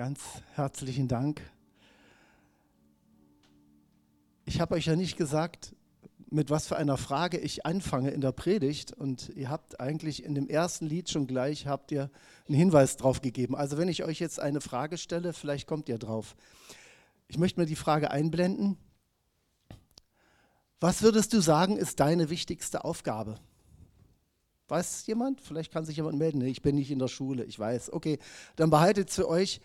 Ganz herzlichen Dank. Ich habe euch ja nicht gesagt, mit was für einer Frage ich anfange in der Predigt und ihr habt eigentlich in dem ersten Lied schon gleich habt ihr einen Hinweis drauf gegeben. Also wenn ich euch jetzt eine Frage stelle, vielleicht kommt ihr drauf. Ich möchte mir die Frage einblenden. Was würdest du sagen, ist deine wichtigste Aufgabe? Weiß jemand? Vielleicht kann sich jemand melden. Nee, ich bin nicht in der Schule, ich weiß. Okay, dann behaltet für euch.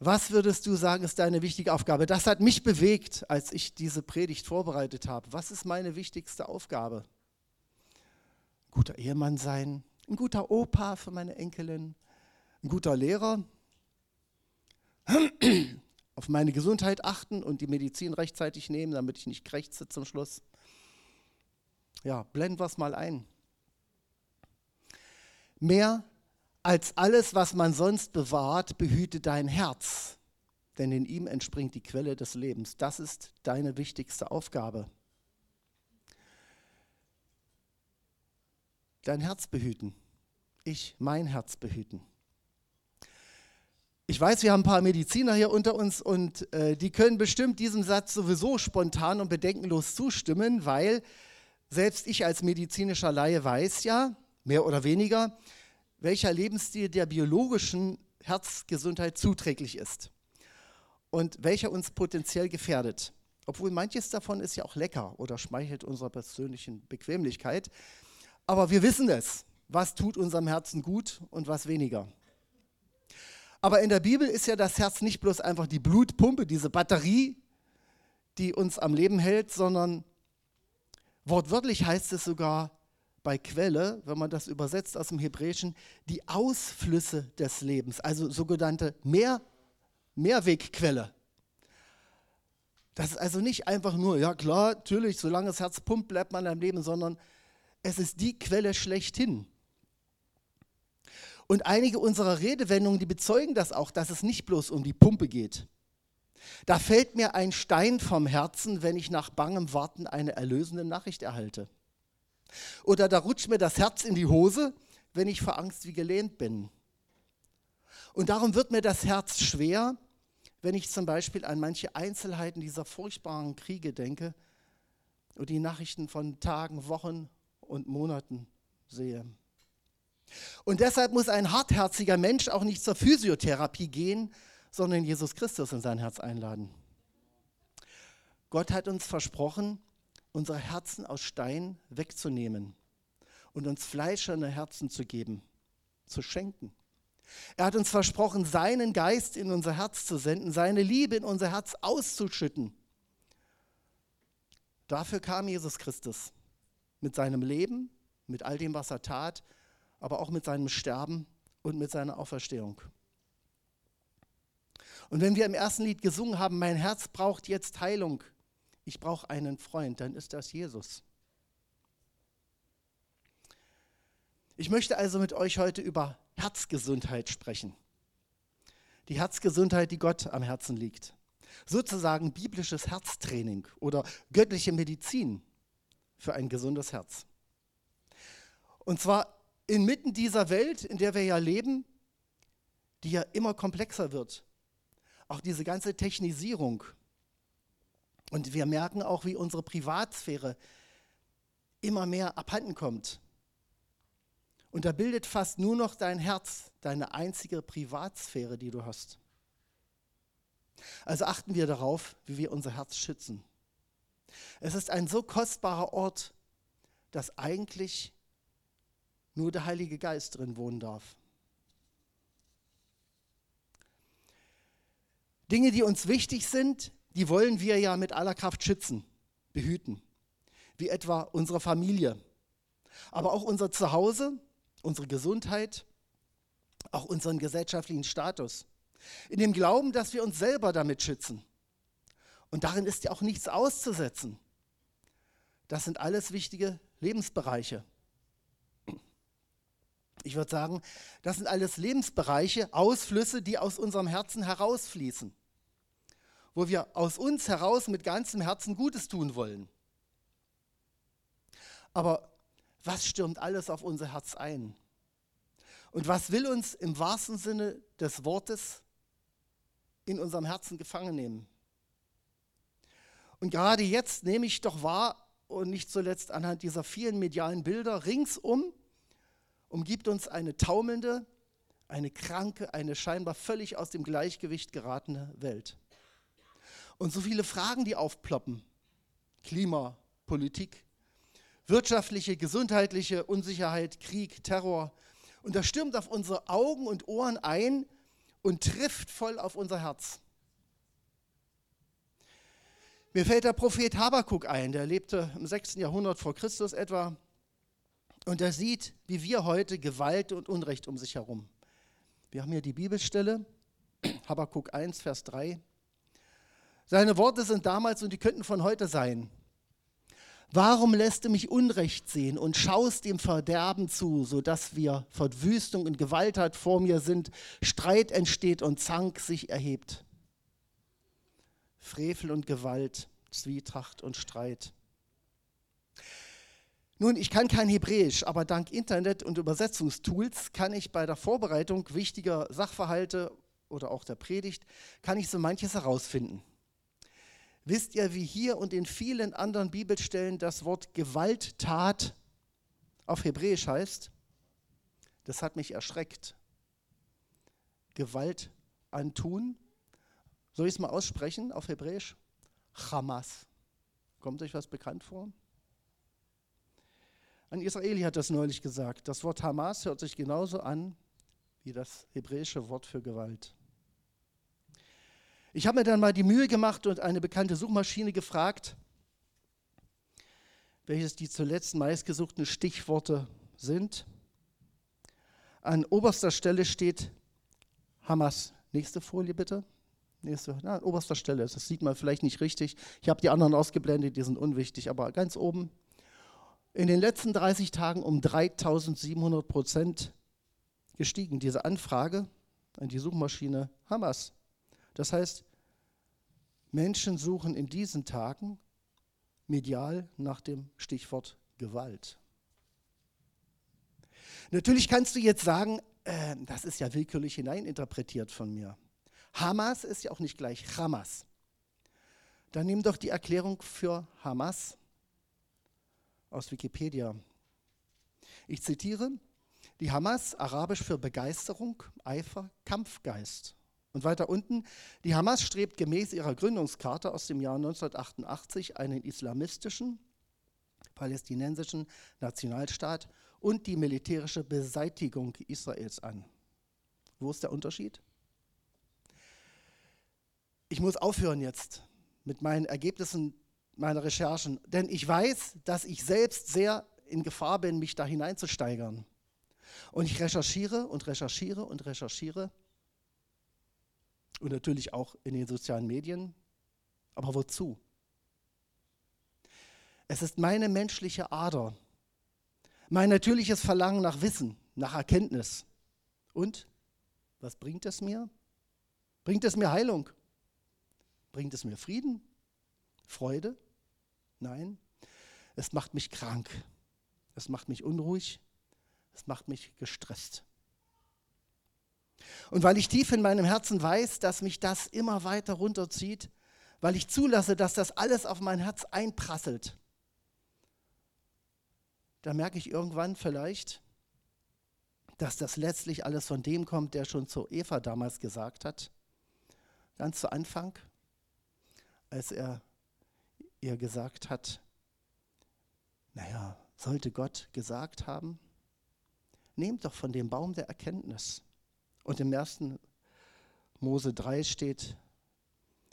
Was würdest du sagen, ist deine wichtige Aufgabe? Das hat mich bewegt, als ich diese Predigt vorbereitet habe. Was ist meine wichtigste Aufgabe? Ein guter Ehemann sein, ein guter Opa für meine Enkelin, ein guter Lehrer, auf meine Gesundheit achten und die Medizin rechtzeitig nehmen, damit ich nicht krächze zum Schluss. Ja, blenden wir es mal ein. Mehr als alles, was man sonst bewahrt, behüte dein Herz, denn in ihm entspringt die Quelle des Lebens. Das ist deine wichtigste Aufgabe. Dein Herz behüten. Ich mein Herz behüten. Ich weiß, wir haben ein paar Mediziner hier unter uns und äh, die können bestimmt diesem Satz sowieso spontan und bedenkenlos zustimmen, weil selbst ich als medizinischer Laie weiß ja, mehr oder weniger, welcher Lebensstil der biologischen Herzgesundheit zuträglich ist und welcher uns potenziell gefährdet. Obwohl manches davon ist ja auch lecker oder schmeichelt unserer persönlichen Bequemlichkeit. Aber wir wissen es, was tut unserem Herzen gut und was weniger. Aber in der Bibel ist ja das Herz nicht bloß einfach die Blutpumpe, diese Batterie, die uns am Leben hält, sondern wortwörtlich heißt es sogar bei Quelle, wenn man das übersetzt aus dem Hebräischen, die Ausflüsse des Lebens, also sogenannte Mehr, Mehrwegquelle. Das ist also nicht einfach nur, ja klar, natürlich, solange das Herz pumpt, bleibt man am Leben, sondern es ist die Quelle schlechthin. Und einige unserer Redewendungen, die bezeugen das auch, dass es nicht bloß um die Pumpe geht. Da fällt mir ein Stein vom Herzen, wenn ich nach bangem Warten eine erlösende Nachricht erhalte. Oder da rutscht mir das Herz in die Hose, wenn ich vor Angst wie gelähmt bin. Und darum wird mir das Herz schwer, wenn ich zum Beispiel an manche Einzelheiten dieser furchtbaren Kriege denke und die Nachrichten von Tagen, Wochen und Monaten sehe. Und deshalb muss ein hartherziger Mensch auch nicht zur Physiotherapie gehen, sondern Jesus Christus in sein Herz einladen. Gott hat uns versprochen, unsere Herzen aus Stein wegzunehmen und uns fleischerne Herzen zu geben, zu schenken. Er hat uns versprochen, seinen Geist in unser Herz zu senden, seine Liebe in unser Herz auszuschütten. Dafür kam Jesus Christus mit seinem Leben, mit all dem, was er tat aber auch mit seinem Sterben und mit seiner Auferstehung. Und wenn wir im ersten Lied gesungen haben, mein Herz braucht jetzt Heilung, ich brauche einen Freund, dann ist das Jesus. Ich möchte also mit euch heute über Herzgesundheit sprechen. Die Herzgesundheit, die Gott am Herzen liegt. Sozusagen biblisches Herztraining oder göttliche Medizin für ein gesundes Herz. Und zwar inmitten dieser Welt, in der wir ja leben, die ja immer komplexer wird. Auch diese ganze Technisierung. Und wir merken auch, wie unsere Privatsphäre immer mehr abhanden kommt. Und da bildet fast nur noch dein Herz deine einzige Privatsphäre, die du hast. Also achten wir darauf, wie wir unser Herz schützen. Es ist ein so kostbarer Ort, dass eigentlich nur der Heilige Geist drin wohnen darf. Dinge, die uns wichtig sind, die wollen wir ja mit aller Kraft schützen, behüten, wie etwa unsere Familie, aber auch unser Zuhause, unsere Gesundheit, auch unseren gesellschaftlichen Status, in dem Glauben, dass wir uns selber damit schützen. Und darin ist ja auch nichts auszusetzen. Das sind alles wichtige Lebensbereiche. Ich würde sagen, das sind alles Lebensbereiche, Ausflüsse, die aus unserem Herzen herausfließen, wo wir aus uns heraus mit ganzem Herzen Gutes tun wollen. Aber was stürmt alles auf unser Herz ein? Und was will uns im wahrsten Sinne des Wortes in unserem Herzen gefangen nehmen. Und gerade jetzt nehme ich doch wahr, und nicht zuletzt anhand dieser vielen medialen Bilder ringsum, umgibt uns eine taumelnde, eine kranke, eine scheinbar völlig aus dem Gleichgewicht geratene Welt. Und so viele Fragen, die aufploppen. Klima, Politik, wirtschaftliche, gesundheitliche Unsicherheit, Krieg, Terror. Und das stürmt auf unsere Augen und Ohren ein und trifft voll auf unser Herz. Mir fällt der Prophet Habakuk ein, der lebte im 6. Jahrhundert vor Christus etwa. Und er sieht, wie wir heute, Gewalt und Unrecht um sich herum. Wir haben hier die Bibelstelle, Habakuk 1, Vers 3. Seine Worte sind damals und die könnten von heute sein. Warum lässt du mich Unrecht sehen und schaust dem Verderben zu, sodass wir Verwüstung und Gewalttat vor mir sind, Streit entsteht und Zank sich erhebt? Frevel und Gewalt, Zwietracht und Streit. Nun, ich kann kein Hebräisch, aber dank Internet und Übersetzungstools kann ich bei der Vorbereitung wichtiger Sachverhalte oder auch der Predigt, kann ich so manches herausfinden. Wisst ihr, wie hier und in vielen anderen Bibelstellen das Wort Gewalttat auf Hebräisch heißt? Das hat mich erschreckt. Gewalt antun. Soll ich es mal aussprechen auf Hebräisch? Hamas. Kommt euch was bekannt vor? Ein Israeli hat das neulich gesagt. Das Wort Hamas hört sich genauso an wie das hebräische Wort für Gewalt. Ich habe mir dann mal die Mühe gemacht und eine bekannte Suchmaschine gefragt, welches die zuletzt meistgesuchten Stichworte sind. An oberster Stelle steht Hamas. Nächste Folie bitte. Nächste, na, an oberster Stelle. Das sieht man vielleicht nicht richtig. Ich habe die anderen ausgeblendet, die sind unwichtig, aber ganz oben. In den letzten 30 Tagen um 3700 Prozent gestiegen, diese Anfrage an die Suchmaschine Hamas. Das heißt, Menschen suchen in diesen Tagen medial nach dem Stichwort Gewalt. Natürlich kannst du jetzt sagen, äh, das ist ja willkürlich hineininterpretiert von mir. Hamas ist ja auch nicht gleich Hamas. Dann nimm doch die Erklärung für Hamas aus Wikipedia. Ich zitiere, die Hamas, arabisch für Begeisterung, Eifer, Kampfgeist. Und weiter unten, die Hamas strebt gemäß ihrer Gründungskarte aus dem Jahr 1988 einen islamistischen, palästinensischen Nationalstaat und die militärische Beseitigung Israels an. Wo ist der Unterschied? Ich muss aufhören jetzt mit meinen Ergebnissen meiner Recherchen, denn ich weiß, dass ich selbst sehr in Gefahr bin, mich da hineinzusteigern. Und ich recherchiere und recherchiere und recherchiere und natürlich auch in den sozialen Medien. Aber wozu? Es ist meine menschliche Ader, mein natürliches Verlangen nach Wissen, nach Erkenntnis. Und was bringt es mir? Bringt es mir Heilung? Bringt es mir Frieden? Freude? Nein, es macht mich krank. Es macht mich unruhig. Es macht mich gestresst. Und weil ich tief in meinem Herzen weiß, dass mich das immer weiter runterzieht, weil ich zulasse, dass das alles auf mein Herz einprasselt, da merke ich irgendwann vielleicht, dass das letztlich alles von dem kommt, der schon zu Eva damals gesagt hat, ganz zu Anfang, als er ihr gesagt hat, naja, sollte Gott gesagt haben, nehmt doch von dem Baum der Erkenntnis. Und im ersten Mose 3 steht,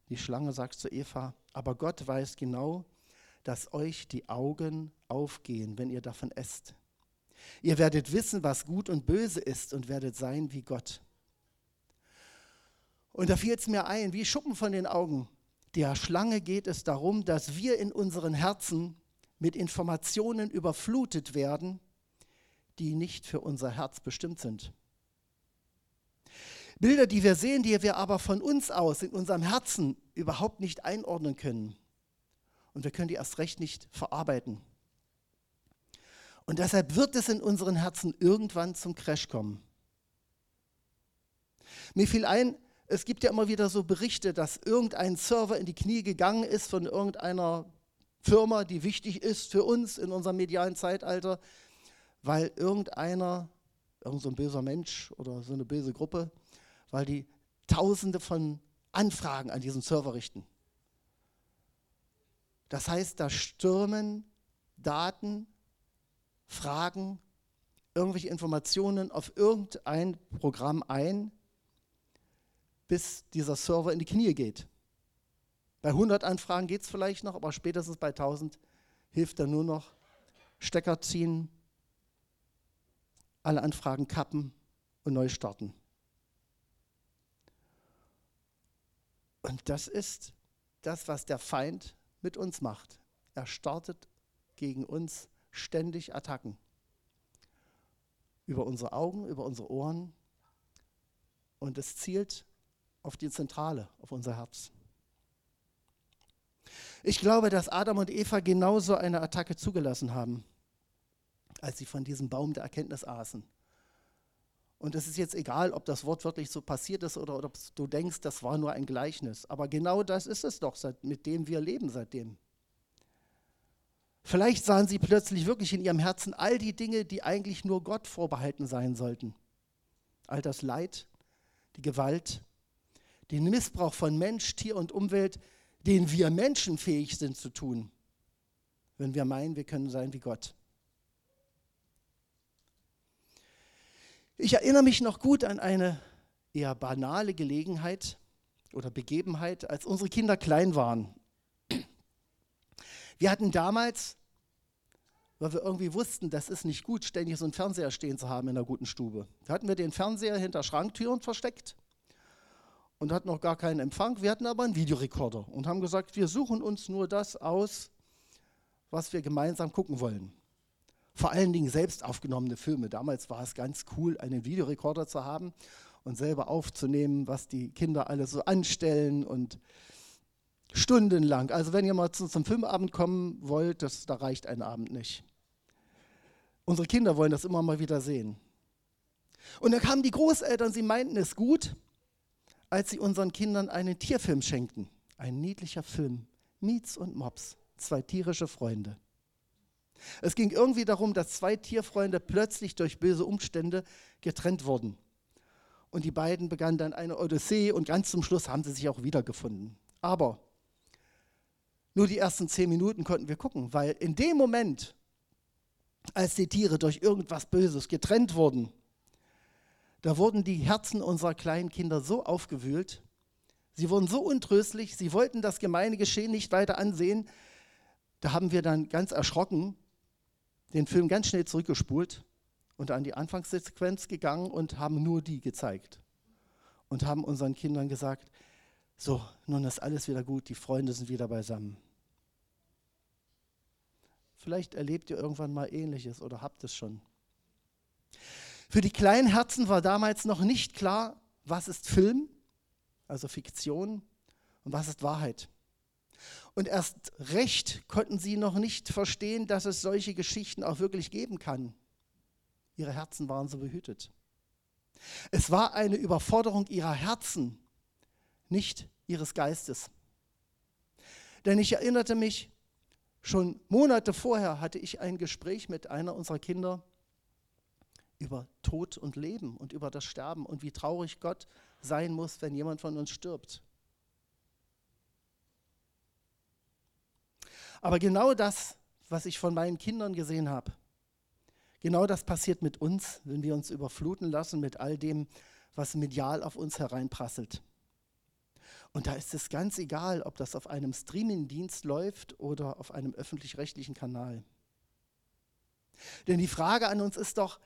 die Schlange sagt zu Eva, aber Gott weiß genau, dass euch die Augen aufgehen, wenn ihr davon esst. Ihr werdet wissen, was gut und böse ist und werdet sein wie Gott. Und da fiel es mir ein, wie Schuppen von den Augen. Der Schlange geht es darum, dass wir in unseren Herzen mit Informationen überflutet werden, die nicht für unser Herz bestimmt sind. Bilder, die wir sehen, die wir aber von uns aus in unserem Herzen überhaupt nicht einordnen können. Und wir können die erst recht nicht verarbeiten. Und deshalb wird es in unseren Herzen irgendwann zum Crash kommen. Mir fiel ein, Es gibt ja immer wieder so Berichte, dass irgendein Server in die Knie gegangen ist von irgendeiner Firma, die wichtig ist für uns in unserem medialen Zeitalter, weil irgendeiner, irgend so böser Mensch oder so eine böse Gruppe, weil die Tausende von Anfragen an diesen Server richten. Das heißt, da stürmen Daten, Fragen, irgendwelche Informationen auf irgendein Programm ein, bis dieser Server in die Knie geht. Bei 100 Anfragen geht es vielleicht noch, aber spätestens bei 1000 hilft er nur noch Stecker ziehen, alle Anfragen kappen und neu starten. Und das ist das, was der Feind mit uns macht. Er startet gegen uns ständig Attacken. Über unsere Augen, über unsere Ohren. Und es zielt auf die Zentrale, auf unser Herz. Ich glaube, dass Adam und Eva genauso eine Attacke zugelassen haben, als sie von diesem Baum der Erkenntnis aßen. Und es ist jetzt egal, ob das Wort wirklich so passiert ist oder, oder ob du denkst, das war nur ein Gleichnis. Aber genau das ist es doch, mit dem wir leben seitdem. Vielleicht sahen sie plötzlich wirklich in ihrem Herzen all die Dinge, die eigentlich nur Gott vorbehalten sein sollten. All das Leid, die Gewalt, den Missbrauch von Mensch, Tier und Umwelt, den wir Menschen fähig sind zu tun, wenn wir meinen, wir können sein wie Gott. Ich erinnere mich noch gut an eine eher banale Gelegenheit oder Begebenheit, als unsere Kinder klein waren. Wir hatten damals, weil wir irgendwie wussten, das ist nicht gut, ständig so einen Fernseher stehen zu haben in einer guten Stube. Da hatten wir den Fernseher hinter Schranktüren versteckt und hatten noch gar keinen Empfang. Wir hatten aber einen Videorekorder und haben gesagt, wir suchen uns nur das aus, was wir gemeinsam gucken wollen. Vor allen Dingen selbst aufgenommene Filme. Damals war es ganz cool, einen Videorekorder zu haben und selber aufzunehmen, was die Kinder alle so anstellen und Stundenlang. Also wenn ihr mal zu, zum Filmabend kommen wollt, das, da reicht ein Abend nicht. Unsere Kinder wollen das immer mal wieder sehen. Und dann kamen die Großeltern, sie meinten es gut, als sie unseren Kindern einen Tierfilm schenkten. Ein niedlicher Film. Miets und Mops, zwei tierische Freunde. Es ging irgendwie darum, dass zwei Tierfreunde plötzlich durch böse Umstände getrennt wurden. Und die beiden begannen dann eine Odyssee und ganz zum Schluss haben sie sich auch wiedergefunden. Aber nur die ersten zehn Minuten konnten wir gucken, weil in dem Moment, als die Tiere durch irgendwas Böses getrennt wurden, da wurden die Herzen unserer kleinen Kinder so aufgewühlt, sie wurden so untröstlich, sie wollten das gemeine Geschehen nicht weiter ansehen. Da haben wir dann ganz erschrocken den Film ganz schnell zurückgespult und an die Anfangssequenz gegangen und haben nur die gezeigt. Und haben unseren Kindern gesagt, so, nun ist alles wieder gut, die Freunde sind wieder beisammen. Vielleicht erlebt ihr irgendwann mal ähnliches oder habt es schon. Für die kleinen Herzen war damals noch nicht klar, was ist Film, also Fiktion, und was ist Wahrheit. Und erst recht konnten sie noch nicht verstehen, dass es solche Geschichten auch wirklich geben kann. Ihre Herzen waren so behütet. Es war eine Überforderung ihrer Herzen, nicht ihres Geistes. Denn ich erinnerte mich, Schon Monate vorher hatte ich ein Gespräch mit einer unserer Kinder über Tod und Leben und über das Sterben und wie traurig Gott sein muss, wenn jemand von uns stirbt. Aber genau das, was ich von meinen Kindern gesehen habe, genau das passiert mit uns, wenn wir uns überfluten lassen mit all dem, was medial auf uns hereinprasselt. Und da ist es ganz egal, ob das auf einem Streamingdienst läuft oder auf einem öffentlich-rechtlichen Kanal. Denn die Frage an uns ist doch,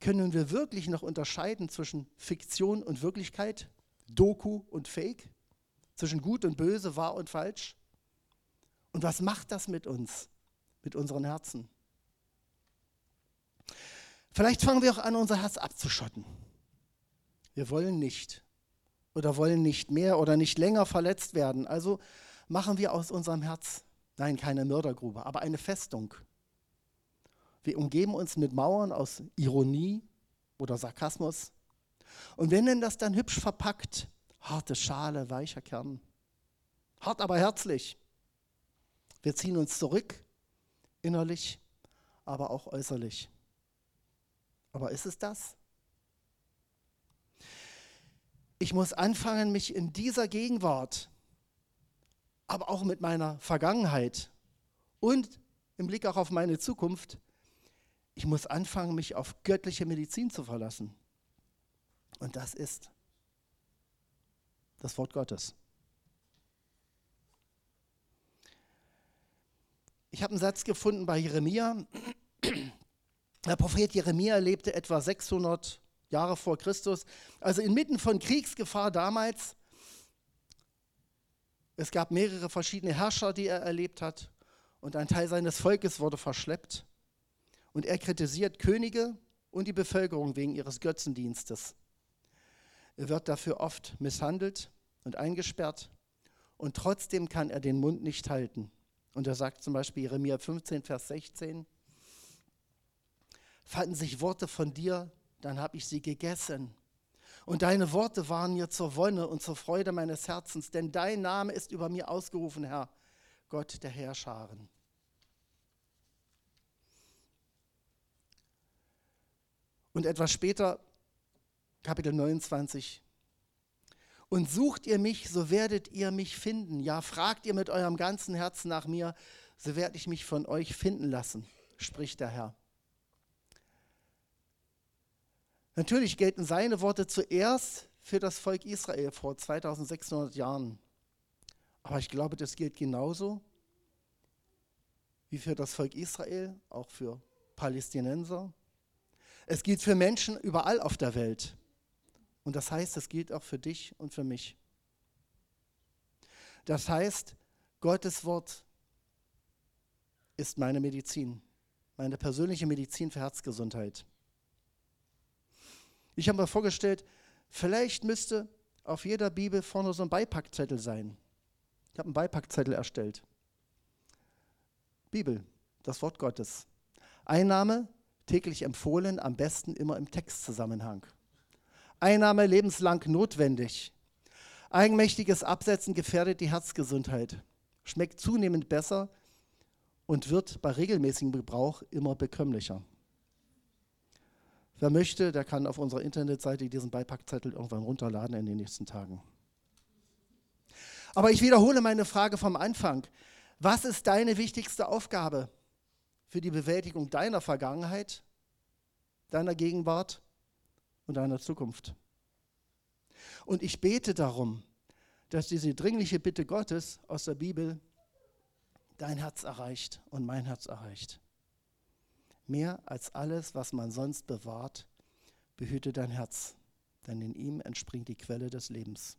können wir wirklich noch unterscheiden zwischen Fiktion und Wirklichkeit, Doku und Fake, zwischen gut und böse, wahr und falsch? Und was macht das mit uns, mit unseren Herzen? Vielleicht fangen wir auch an, unser Herz abzuschotten. Wir wollen nicht oder wollen nicht mehr oder nicht länger verletzt werden. Also machen wir aus unserem Herz, nein, keine Mördergrube, aber eine Festung. Wir umgeben uns mit Mauern aus Ironie oder Sarkasmus. Und wir nennen das dann hübsch verpackt Harte Schale, weicher Kern. Hart, aber herzlich. Wir ziehen uns zurück, innerlich, aber auch äußerlich. Aber ist es das? Ich muss anfangen, mich in dieser Gegenwart, aber auch mit meiner Vergangenheit und im Blick auch auf meine Zukunft, ich muss anfangen, mich auf göttliche Medizin zu verlassen. Und das ist das Wort Gottes. Ich habe einen Satz gefunden bei Jeremia. Der Prophet Jeremia lebte etwa 600 Jahre vor Christus, also inmitten von Kriegsgefahr damals. Es gab mehrere verschiedene Herrscher, die er erlebt hat, und ein Teil seines Volkes wurde verschleppt. Und er kritisiert Könige und die Bevölkerung wegen ihres Götzendienstes. Er wird dafür oft misshandelt und eingesperrt, und trotzdem kann er den Mund nicht halten. Und er sagt zum Beispiel Jeremia 15, Vers 16, fanden sich Worte von dir, dann habe ich sie gegessen. Und deine Worte waren mir zur Wonne und zur Freude meines Herzens, denn dein Name ist über mir ausgerufen, Herr, Gott der Herrscharen. Und etwas später, Kapitel 29, und sucht ihr mich, so werdet ihr mich finden. Ja, fragt ihr mit eurem ganzen Herzen nach mir, so werde ich mich von euch finden lassen, spricht der Herr. Natürlich gelten seine Worte zuerst für das Volk Israel vor 2600 Jahren. Aber ich glaube, das gilt genauso wie für das Volk Israel, auch für Palästinenser. Es gilt für Menschen überall auf der Welt. Und das heißt, es gilt auch für dich und für mich. Das heißt, Gottes Wort ist meine Medizin, meine persönliche Medizin für Herzgesundheit. Ich habe mir vorgestellt, vielleicht müsste auf jeder Bibel vorne so ein Beipackzettel sein. Ich habe einen Beipackzettel erstellt. Bibel, das Wort Gottes. Einnahme täglich empfohlen, am besten immer im Textzusammenhang. Einnahme lebenslang notwendig. Eigenmächtiges Absetzen gefährdet die Herzgesundheit, schmeckt zunehmend besser und wird bei regelmäßigem Gebrauch immer bekömmlicher. Wer möchte, der kann auf unserer Internetseite diesen Beipackzettel irgendwann runterladen in den nächsten Tagen. Aber ich wiederhole meine Frage vom Anfang. Was ist deine wichtigste Aufgabe für die Bewältigung deiner Vergangenheit, deiner Gegenwart und deiner Zukunft. Und ich bete darum, dass diese dringliche Bitte Gottes aus der Bibel dein Herz erreicht und mein Herz erreicht. Mehr als alles, was man sonst bewahrt, behüte dein Herz, denn in ihm entspringt die Quelle des Lebens.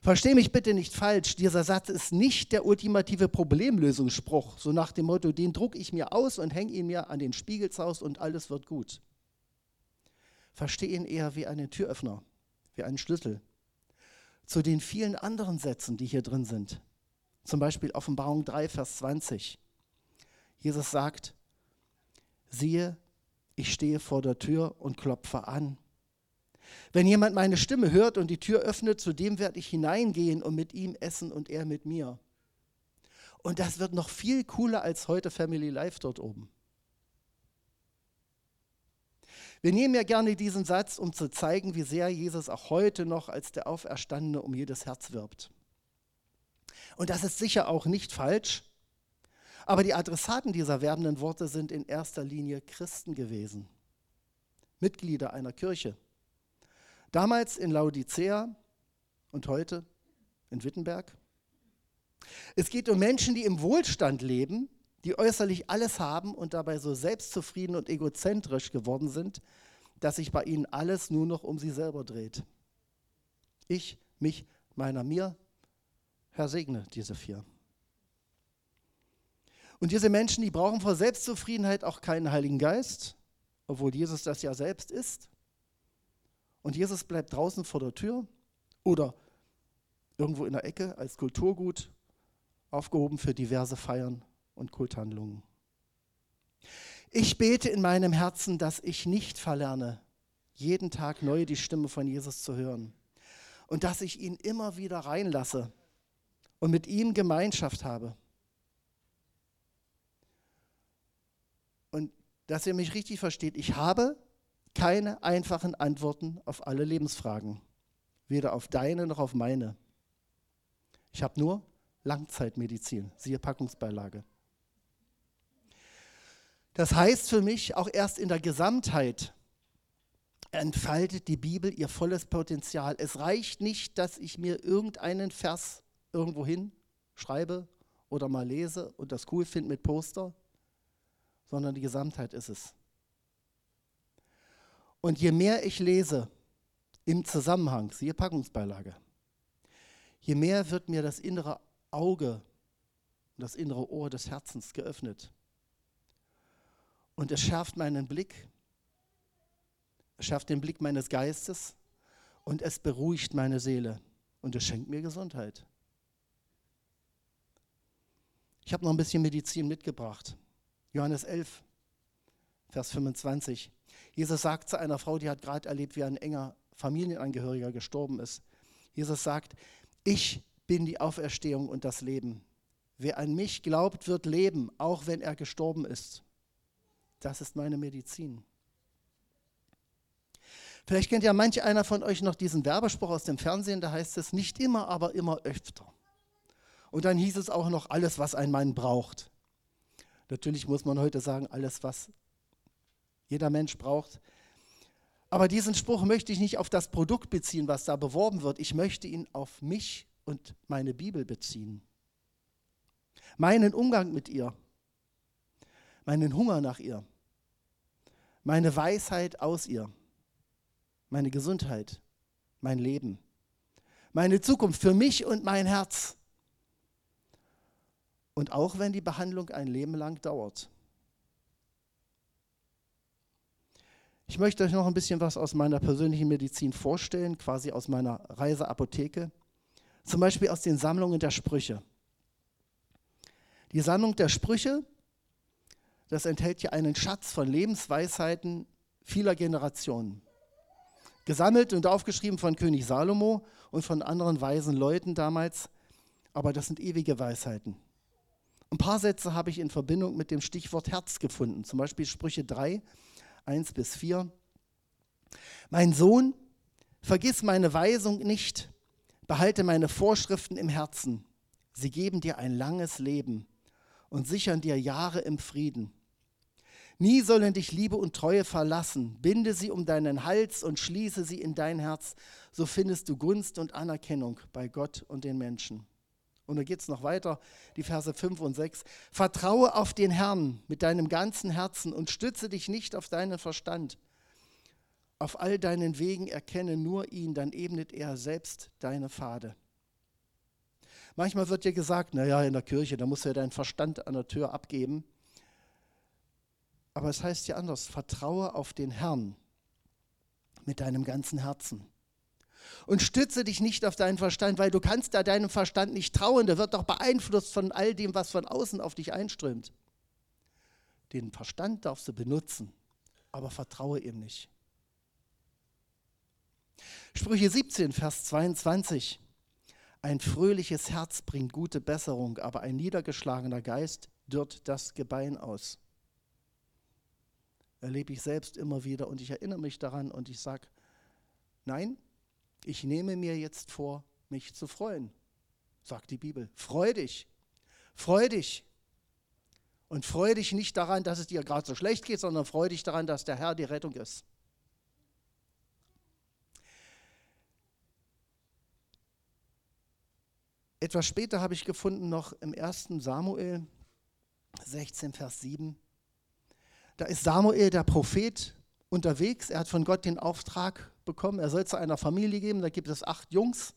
Versteh mich bitte nicht falsch, dieser Satz ist nicht der ultimative Problemlösungsspruch, so nach dem Motto, den druck ich mir aus und hänge ihn mir an den Spiegelzaus und alles wird gut. Verstehe ihn eher wie einen Türöffner, wie einen Schlüssel. Zu den vielen anderen Sätzen, die hier drin sind. Zum Beispiel Offenbarung 3, Vers 20. Jesus sagt, siehe, ich stehe vor der Tür und klopfe an. Wenn jemand meine Stimme hört und die Tür öffnet, zu dem werde ich hineingehen und mit ihm essen und er mit mir. Und das wird noch viel cooler als heute Family Life dort oben. Wir nehmen ja gerne diesen Satz, um zu zeigen, wie sehr Jesus auch heute noch als der Auferstandene um jedes Herz wirbt. Und das ist sicher auch nicht falsch, aber die Adressaten dieser werbenden Worte sind in erster Linie Christen gewesen, Mitglieder einer Kirche. Damals in Laodicea und heute in Wittenberg. Es geht um Menschen, die im Wohlstand leben, die äußerlich alles haben und dabei so selbstzufrieden und egozentrisch geworden sind, dass sich bei ihnen alles nur noch um sie selber dreht. Ich, mich, meiner, mir, Herr segne diese vier. Und diese Menschen, die brauchen vor Selbstzufriedenheit auch keinen Heiligen Geist, obwohl Jesus das ja selbst ist. Und Jesus bleibt draußen vor der Tür oder irgendwo in der Ecke als Kulturgut aufgehoben für diverse Feiern und Kulthandlungen. Ich bete in meinem Herzen, dass ich nicht verlerne, jeden Tag neu die Stimme von Jesus zu hören. Und dass ich ihn immer wieder reinlasse und mit ihm Gemeinschaft habe. Und dass ihr mich richtig versteht, ich habe keine einfachen Antworten auf alle Lebensfragen, weder auf deine noch auf meine. Ich habe nur Langzeitmedizin, siehe Packungsbeilage. Das heißt für mich, auch erst in der Gesamtheit entfaltet die Bibel ihr volles Potenzial. Es reicht nicht, dass ich mir irgendeinen Vers irgendwohin schreibe oder mal lese und das cool finde mit Poster, sondern die Gesamtheit ist es. Und je mehr ich lese im Zusammenhang, siehe Packungsbeilage, je mehr wird mir das innere Auge das innere Ohr des Herzens geöffnet. Und es schärft meinen Blick, es schärft den Blick meines Geistes und es beruhigt meine Seele und es schenkt mir Gesundheit. Ich habe noch ein bisschen Medizin mitgebracht. Johannes 11, Vers 25. Jesus sagt zu einer Frau, die hat gerade erlebt, wie ein enger Familienangehöriger gestorben ist. Jesus sagt, ich bin die Auferstehung und das Leben. Wer an mich glaubt, wird leben, auch wenn er gestorben ist. Das ist meine Medizin. Vielleicht kennt ja manch einer von euch noch diesen Werbespruch aus dem Fernsehen, da heißt es nicht immer, aber immer öfter. Und dann hieß es auch noch alles, was ein Mann braucht. Natürlich muss man heute sagen, alles, was jeder Mensch braucht. Aber diesen Spruch möchte ich nicht auf das Produkt beziehen, was da beworben wird. Ich möchte ihn auf mich und meine Bibel beziehen. Meinen Umgang mit ihr, meinen Hunger nach ihr, meine Weisheit aus ihr, meine Gesundheit, mein Leben, meine Zukunft für mich und mein Herz. Und auch wenn die Behandlung ein Leben lang dauert. Ich möchte euch noch ein bisschen was aus meiner persönlichen Medizin vorstellen, quasi aus meiner Reiseapotheke. Zum Beispiel aus den Sammlungen der Sprüche. Die Sammlung der Sprüche, das enthält ja einen Schatz von Lebensweisheiten vieler Generationen. Gesammelt und aufgeschrieben von König Salomo und von anderen weisen Leuten damals, aber das sind ewige Weisheiten. Ein paar Sätze habe ich in Verbindung mit dem Stichwort Herz gefunden, zum Beispiel Sprüche 3, 1 bis 4. Mein Sohn, vergiss meine Weisung nicht, Behalte meine Vorschriften im Herzen. Sie geben dir ein langes Leben und sichern dir Jahre im Frieden. Nie sollen dich Liebe und Treue verlassen. Binde sie um deinen Hals und schließe sie in dein Herz. So findest du Gunst und Anerkennung bei Gott und den Menschen. Und da geht es noch weiter, die Verse 5 und 6. Vertraue auf den Herrn mit deinem ganzen Herzen und stütze dich nicht auf deinen Verstand. Auf all deinen Wegen erkenne nur ihn, dann ebnet er selbst deine Pfade. Manchmal wird dir gesagt, naja, in der Kirche, da musst du ja deinen Verstand an der Tür abgeben. Aber es heißt ja anders, vertraue auf den Herrn mit deinem ganzen Herzen. Und stütze dich nicht auf deinen Verstand, weil du kannst da deinem Verstand nicht trauen. Der wird doch beeinflusst von all dem, was von außen auf dich einströmt. Den Verstand darfst du benutzen, aber vertraue ihm nicht. Sprüche 17, Vers 22. Ein fröhliches Herz bringt gute Besserung, aber ein niedergeschlagener Geist dürrt das Gebein aus. Erlebe ich selbst immer wieder und ich erinnere mich daran und ich sage, nein, ich nehme mir jetzt vor, mich zu freuen, sagt die Bibel. Freu dich, freu dich. Und freu dich nicht daran, dass es dir gerade so schlecht geht, sondern freu dich daran, dass der Herr die Rettung ist. Etwas später habe ich gefunden, noch im 1. Samuel 16, Vers 7. Da ist Samuel, der Prophet, unterwegs. Er hat von Gott den Auftrag bekommen, er soll zu einer Familie geben. Da gibt es acht Jungs.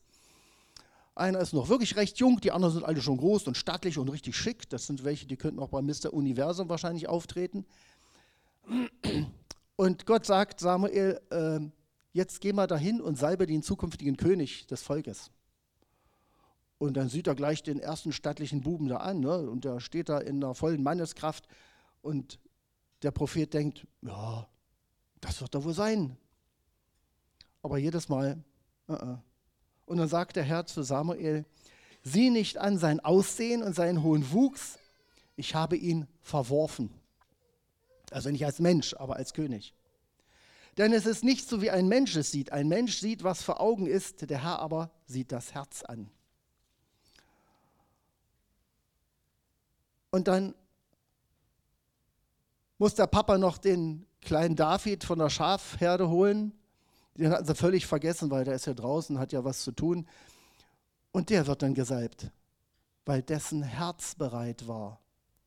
Einer ist noch wirklich recht jung, die anderen sind alle schon groß und stattlich und richtig schick. Das sind welche, die könnten auch bei Mr. Universum wahrscheinlich auftreten. Und Gott sagt Samuel, äh, jetzt geh mal dahin und salbe den zukünftigen König des Volkes. Und dann sieht er gleich den ersten stattlichen Buben da an. Ne? Und der steht da in der vollen Manneskraft. Und der Prophet denkt, ja, das wird doch wohl sein. aber jedes Mal. Uh -uh. Und dann sagt der Herr zu Samuel, sieh nicht an sein Aussehen und seinen hohen Wuchs, ich habe ihn verworfen. Also nicht als Mensch, aber als König. Denn es ist nicht so, wie ein Mensch es sieht. Ein Mensch sieht, was vor Augen ist, der Herr aber sieht das Herz an. Und dann muss der Papa noch den kleinen David von der Schafherde holen. Den hatten sie völlig vergessen, weil der ist ja draußen, hat ja was zu tun. Und der wird dann gesalbt, weil dessen Herz bereit war,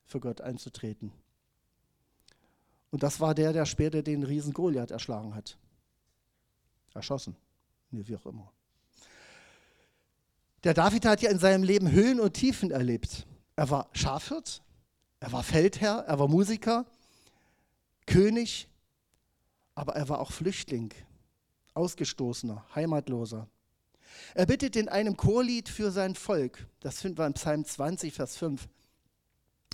für Gott einzutreten. Und das war der, der später den Riesen Goliath erschlagen hat. Erschossen. Nee, wie auch immer. Der David hat ja in seinem Leben Höhen und Tiefen erlebt. Er war Schafhirt, er war Feldherr, er war Musiker, König, aber er war auch Flüchtling, Ausgestoßener, Heimatloser. Er bittet in einem Chorlied für sein Volk. Das finden wir in Psalm 20, Vers 5.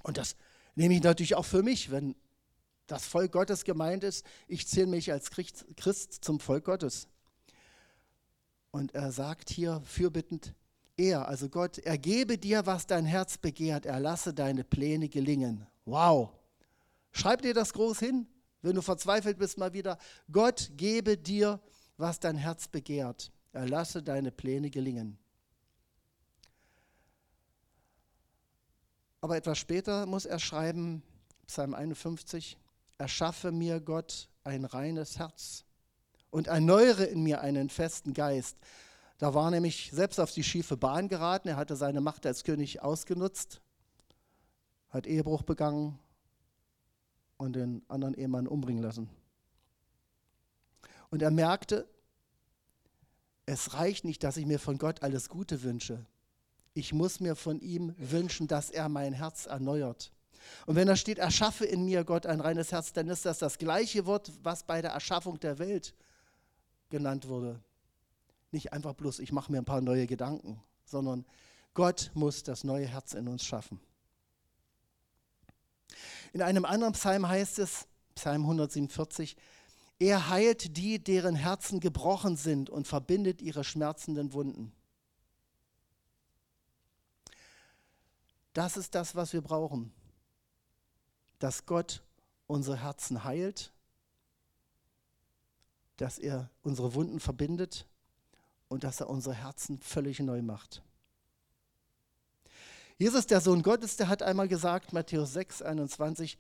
Und das nehme ich natürlich auch für mich, wenn das Volk Gottes gemeint ist. Ich zähle mich als Christ zum Volk Gottes. Und er sagt hier fürbittend, er, also Gott, er gebe dir, was dein Herz begehrt, er lasse deine Pläne gelingen. Wow. Schreib dir das groß hin, wenn du verzweifelt bist mal wieder. Gott gebe dir, was dein Herz begehrt. Er lasse deine Pläne gelingen. Aber etwas später muss er schreiben, Psalm 51, erschaffe mir Gott ein reines Herz und erneuere in mir einen festen Geist. Da war nämlich selbst auf die schiefe Bahn geraten. Er hatte seine Macht als König ausgenutzt, hat Ehebruch begangen und den anderen Ehemann umbringen lassen. Und er merkte, es reicht nicht, dass ich mir von Gott alles Gute wünsche. Ich muss mir von ihm wünschen, dass er mein Herz erneuert. Und wenn da steht, erschaffe in mir Gott ein reines Herz, dann ist das das gleiche Wort, was bei der Erschaffung der Welt genannt wurde. Nicht einfach bloß, ich mache mir ein paar neue Gedanken, sondern Gott muss das neue Herz in uns schaffen. In einem anderen Psalm heißt es, Psalm 147, er heilt die, deren Herzen gebrochen sind und verbindet ihre schmerzenden Wunden. Das ist das, was wir brauchen. Dass Gott unsere Herzen heilt, dass er unsere Wunden verbindet und dass er unsere Herzen völlig neu macht. Jesus, der Sohn Gottes, der hat einmal gesagt, Matthäus 6, 21,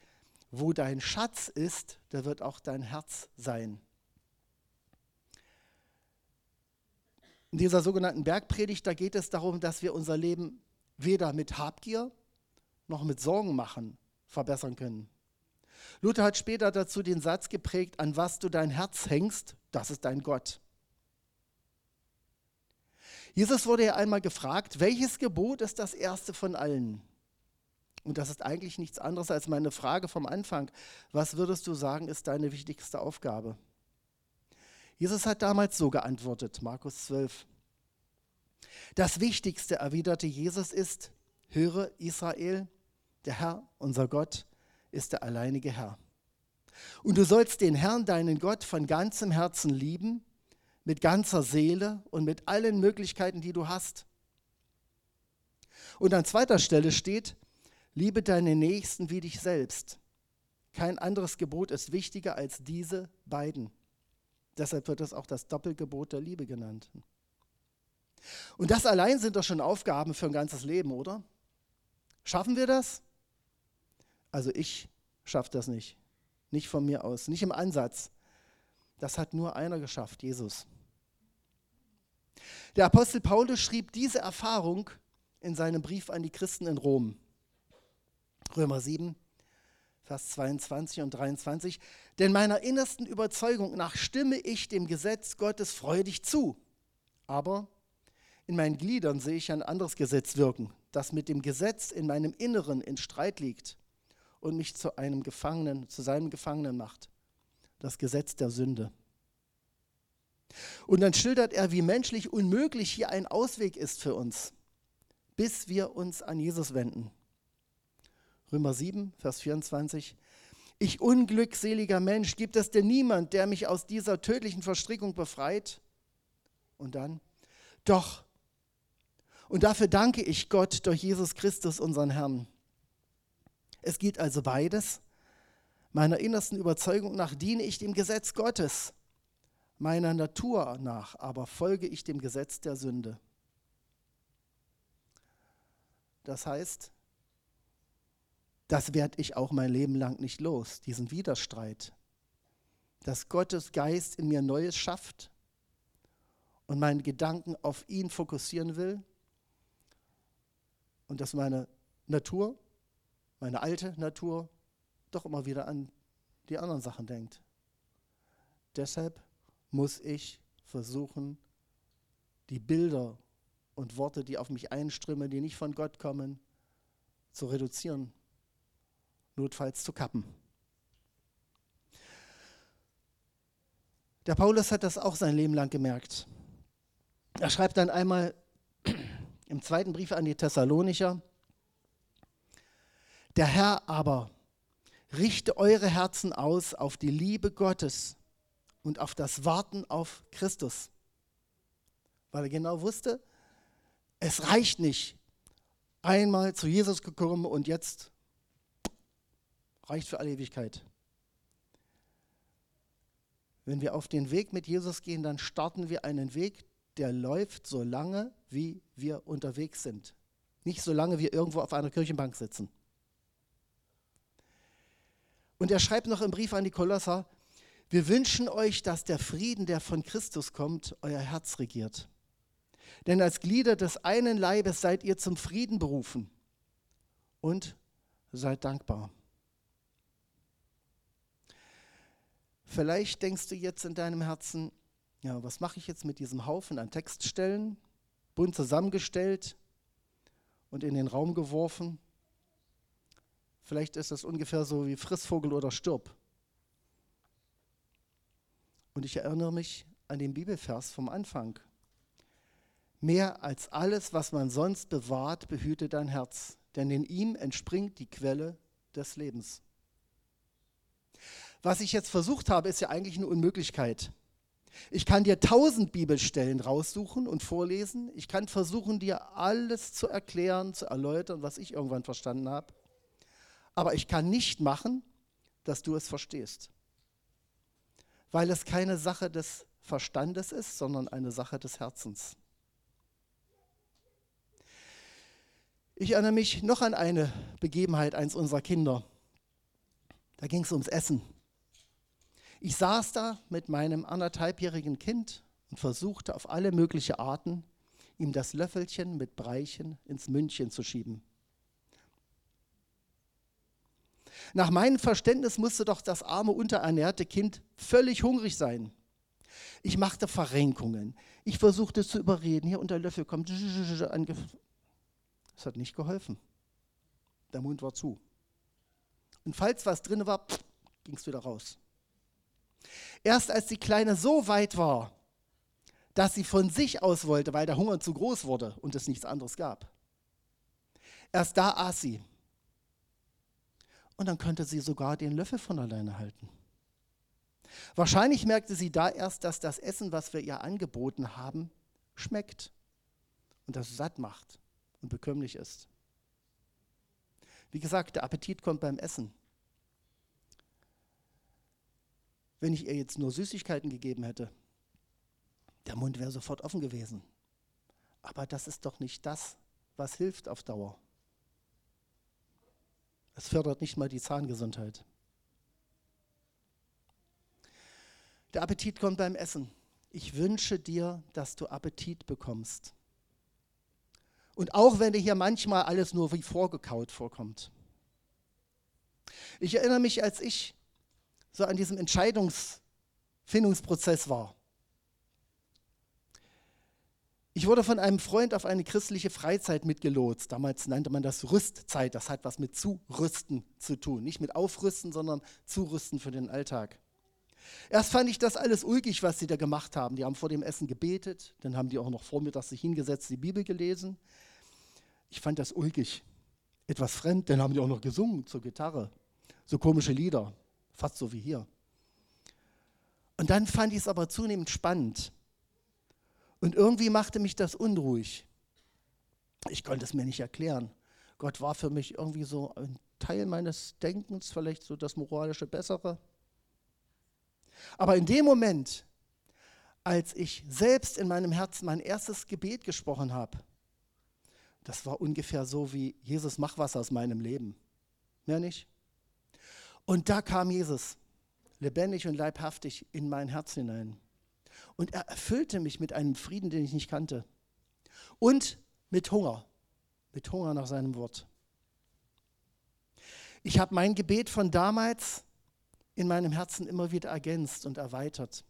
wo dein Schatz ist, da wird auch dein Herz sein. In dieser sogenannten Bergpredigt, da geht es darum, dass wir unser Leben weder mit Habgier noch mit Sorgen machen verbessern können. Luther hat später dazu den Satz geprägt, an was du dein Herz hängst, das ist dein Gott. Jesus wurde ja einmal gefragt, welches Gebot ist das erste von allen? Und das ist eigentlich nichts anderes als meine Frage vom Anfang. Was würdest du sagen, ist deine wichtigste Aufgabe? Jesus hat damals so geantwortet, Markus 12. Das Wichtigste, erwiderte Jesus, ist, höre Israel, der Herr, unser Gott, ist der alleinige Herr. Und du sollst den Herrn, deinen Gott, von ganzem Herzen lieben mit ganzer Seele und mit allen Möglichkeiten, die du hast. Und an zweiter Stelle steht, liebe deine Nächsten wie dich selbst. Kein anderes Gebot ist wichtiger als diese beiden. Deshalb wird es auch das Doppelgebot der Liebe genannt. Und das allein sind doch schon Aufgaben für ein ganzes Leben, oder? Schaffen wir das? Also ich schaffe das nicht. Nicht von mir aus, nicht im Ansatz. Das hat nur einer geschafft, Jesus. Der Apostel Paulus schrieb diese Erfahrung in seinem Brief an die Christen in Rom. Römer 7, Vers 22 und 23. Denn meiner innersten Überzeugung nach stimme ich dem Gesetz Gottes freudig zu. Aber in meinen Gliedern sehe ich ein anderes Gesetz wirken, das mit dem Gesetz in meinem Inneren in Streit liegt und mich zu einem Gefangenen, zu seinem Gefangenen macht das Gesetz der Sünde. Und dann schildert er, wie menschlich unmöglich hier ein Ausweg ist für uns, bis wir uns an Jesus wenden. Römer 7, Vers 24. Ich unglückseliger Mensch, gibt es denn niemand, der mich aus dieser tödlichen Verstrickung befreit? Und dann, doch. Und dafür danke ich Gott durch Jesus Christus, unseren Herrn. Es geht also beides. Meiner innersten Überzeugung nach diene ich dem Gesetz Gottes. Meiner Natur nach aber folge ich dem Gesetz der Sünde. Das heißt, das werde ich auch mein Leben lang nicht los, diesen Widerstreit. Dass Gottes Geist in mir Neues schafft und meine Gedanken auf ihn fokussieren will und dass meine Natur, meine alte Natur, doch immer wieder an die anderen Sachen denkt. Deshalb muss ich versuchen, die Bilder und Worte, die auf mich einströmen, die nicht von Gott kommen, zu reduzieren notfalls zu kappen. Der Paulus hat das auch sein Leben lang gemerkt. Er schreibt dann einmal im zweiten Brief an die Thessalonicher, der Herr aber richte eure Herzen aus auf die Liebe Gottes und auf das Warten auf Christus. Weil er genau wusste, es reicht nicht, einmal zu Jesus gekommen und jetzt reicht für alle Ewigkeit. Wenn wir auf den Weg mit Jesus gehen, dann starten wir einen Weg, der läuft so lange, wie wir unterwegs sind. Nicht so lange, wie wir irgendwo auf einer Kirchenbank sitzen. Und er schreibt noch im Brief an die Kolosser, wir wünschen euch, dass der Frieden, der von Christus kommt, euer Herz regiert. Denn als Glieder des einen Leibes seid ihr zum Frieden berufen und seid dankbar. Vielleicht denkst du jetzt in deinem Herzen, ja, was mache ich jetzt mit diesem Haufen an Textstellen, bunt zusammengestellt und in den Raum geworfen? Vielleicht ist das ungefähr so wie Frissvogel oder Stirb. Und ich erinnere mich an den Bibelvers vom Anfang. Mehr als alles, was man sonst bewahrt, behüte dein Herz, denn in ihm entspringt die Quelle des Lebens. Was ich jetzt versucht habe, ist ja eigentlich eine Unmöglichkeit. Ich kann dir tausend Bibelstellen raussuchen und vorlesen. Ich kann versuchen, dir alles zu erklären, zu erläutern, was ich irgendwann verstanden habe. Aber ich kann nicht machen, dass du es verstehst. Weil es keine Sache des Verstandes ist, sondern eine Sache des Herzens. Ich erinnere mich noch an eine Begebenheit eines unserer Kinder. Da ging es ums Essen. Ich saß da mit meinem anderthalbjährigen Kind und versuchte auf alle möglichen Arten, ihm das Löffelchen mit Breichen ins Mündchen zu schieben. Nach meinem Verständnis musste doch das arme, unterernährte Kind völlig hungrig sein. Ich machte Verrenkungen. Ich versuchte zu überreden. Hier und der Löffel kommt. Es hat nicht geholfen. Der Mund war zu. Und falls was drin war, ging es wieder raus. Erst als die Kleine so weit war, dass sie von sich aus wollte, weil der Hunger zu groß wurde und es nichts anderes gab. Erst da aß sie. Und dann könnte sie sogar den Löffel von alleine halten. Wahrscheinlich merkte sie da erst, dass das Essen, was wir ihr angeboten haben, schmeckt und das satt macht und bekömmlich ist. Wie gesagt, der Appetit kommt beim Essen. wenn ich ihr jetzt nur Süßigkeiten gegeben hätte. Der Mund wäre sofort offen gewesen. Aber das ist doch nicht das, was hilft auf Dauer. Es fördert nicht mal die Zahngesundheit. Der Appetit kommt beim Essen. Ich wünsche dir, dass du Appetit bekommst. Und auch wenn dir hier manchmal alles nur wie vorgekaut vorkommt. Ich erinnere mich, als ich so an diesem Entscheidungsfindungsprozess war. Ich wurde von einem Freund auf eine christliche Freizeit mitgelotst. Damals nannte man das Rüstzeit. Das hat was mit Zurüsten zu tun. Nicht mit Aufrüsten, sondern Zurüsten für den Alltag. Erst fand ich das alles ulkig, was sie da gemacht haben. Die haben vor dem Essen gebetet, dann haben die auch noch vormittags sich hingesetzt, die Bibel gelesen. Ich fand das ulkig, etwas fremd. Dann haben die auch noch gesungen zur Gitarre, so komische Lieder. Fast so wie hier. Und dann fand ich es aber zunehmend spannend. Und irgendwie machte mich das unruhig. Ich konnte es mir nicht erklären. Gott war für mich irgendwie so ein Teil meines Denkens, vielleicht so das moralische Bessere. Aber in dem Moment, als ich selbst in meinem Herzen mein erstes Gebet gesprochen habe, das war ungefähr so wie Jesus, mach was aus meinem Leben. Mehr nicht? Und da kam Jesus, lebendig und leibhaftig, in mein Herz hinein. Und er erfüllte mich mit einem Frieden, den ich nicht kannte. Und mit Hunger, mit Hunger nach seinem Wort. Ich habe mein Gebet von damals in meinem Herzen immer wieder ergänzt und erweitert.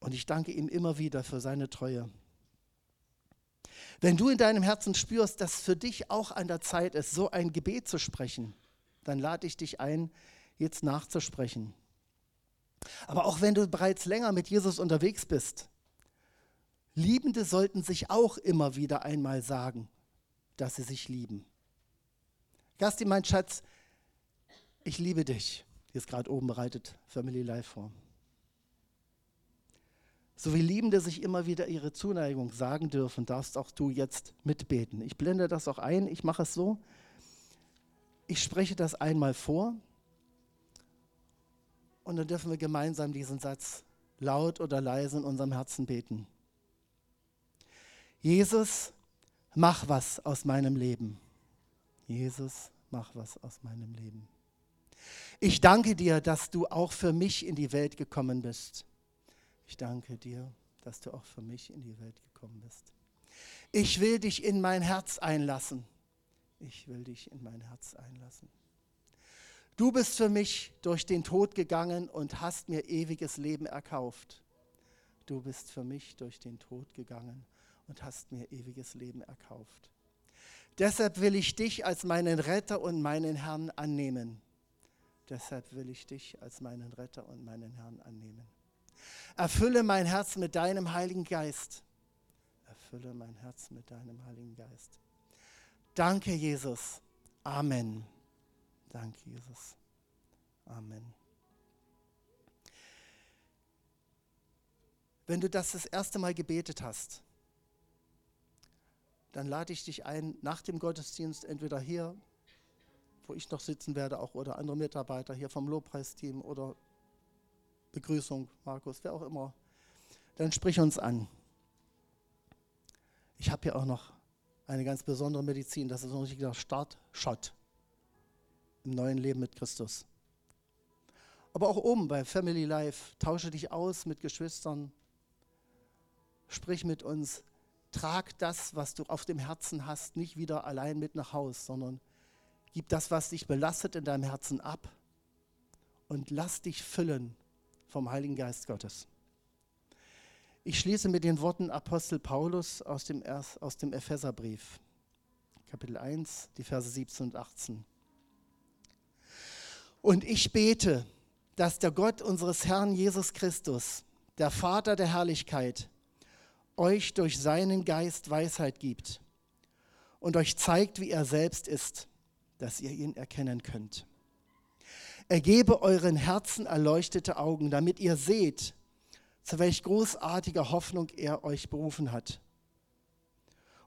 Und ich danke ihm immer wieder für seine Treue. Wenn du in deinem Herzen spürst, dass für dich auch an der Zeit ist, so ein Gebet zu sprechen, dann lade ich dich ein, jetzt nachzusprechen. Aber auch wenn du bereits länger mit Jesus unterwegs bist, Liebende sollten sich auch immer wieder einmal sagen, dass sie sich lieben. Gasti, mein Schatz, ich liebe dich. Hier ist gerade oben bereitet Family Life vor. So wie Liebende sich immer wieder ihre Zuneigung sagen dürfen, darfst auch du jetzt mitbeten. Ich blende das auch ein, ich mache es so. Ich spreche das einmal vor und dann dürfen wir gemeinsam diesen Satz laut oder leise in unserem Herzen beten. Jesus, mach was aus meinem Leben. Jesus, mach was aus meinem Leben. Ich danke dir, dass du auch für mich in die Welt gekommen bist. Ich danke dir, dass du auch für mich in die Welt gekommen bist. Ich will dich in mein Herz einlassen. Ich will dich in mein Herz einlassen. Du bist für mich durch den Tod gegangen und hast mir ewiges Leben erkauft. Du bist für mich durch den Tod gegangen und hast mir ewiges Leben erkauft. Deshalb will ich dich als meinen Retter und meinen Herrn annehmen. Deshalb will ich dich als meinen Retter und meinen Herrn annehmen. Erfülle mein Herz mit deinem Heiligen Geist. Erfülle mein Herz mit deinem Heiligen Geist. Danke, Jesus. Amen. Danke, Jesus. Amen. Wenn du das das erste Mal gebetet hast, dann lade ich dich ein, nach dem Gottesdienst entweder hier, wo ich noch sitzen werde, auch oder andere Mitarbeiter hier vom Lobpreisteam oder Begrüßung, Markus, wer auch immer, dann sprich uns an. Ich habe hier auch noch eine ganz besondere Medizin, das ist ein richtiger Startshot im neuen Leben mit Christus. Aber auch oben bei Family Life, tausche dich aus mit Geschwistern, sprich mit uns, trag das, was du auf dem Herzen hast, nicht wieder allein mit nach Haus, sondern gib das, was dich belastet, in deinem Herzen ab und lass dich füllen vom Heiligen Geist Gottes. Ich schließe mit den Worten Apostel Paulus aus dem, aus dem Epheserbrief, Kapitel 1, die Verse 17 und 18. Und ich bete, dass der Gott unseres Herrn Jesus Christus, der Vater der Herrlichkeit, euch durch seinen Geist Weisheit gibt und euch zeigt, wie er selbst ist, dass ihr ihn erkennen könnt. Er gebe euren Herzen erleuchtete Augen, damit ihr seht, zu welch großartiger Hoffnung er euch berufen hat.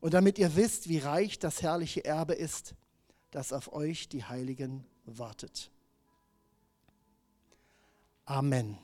Und damit ihr wisst, wie reich das herrliche Erbe ist, das auf euch die Heiligen wartet. Amen.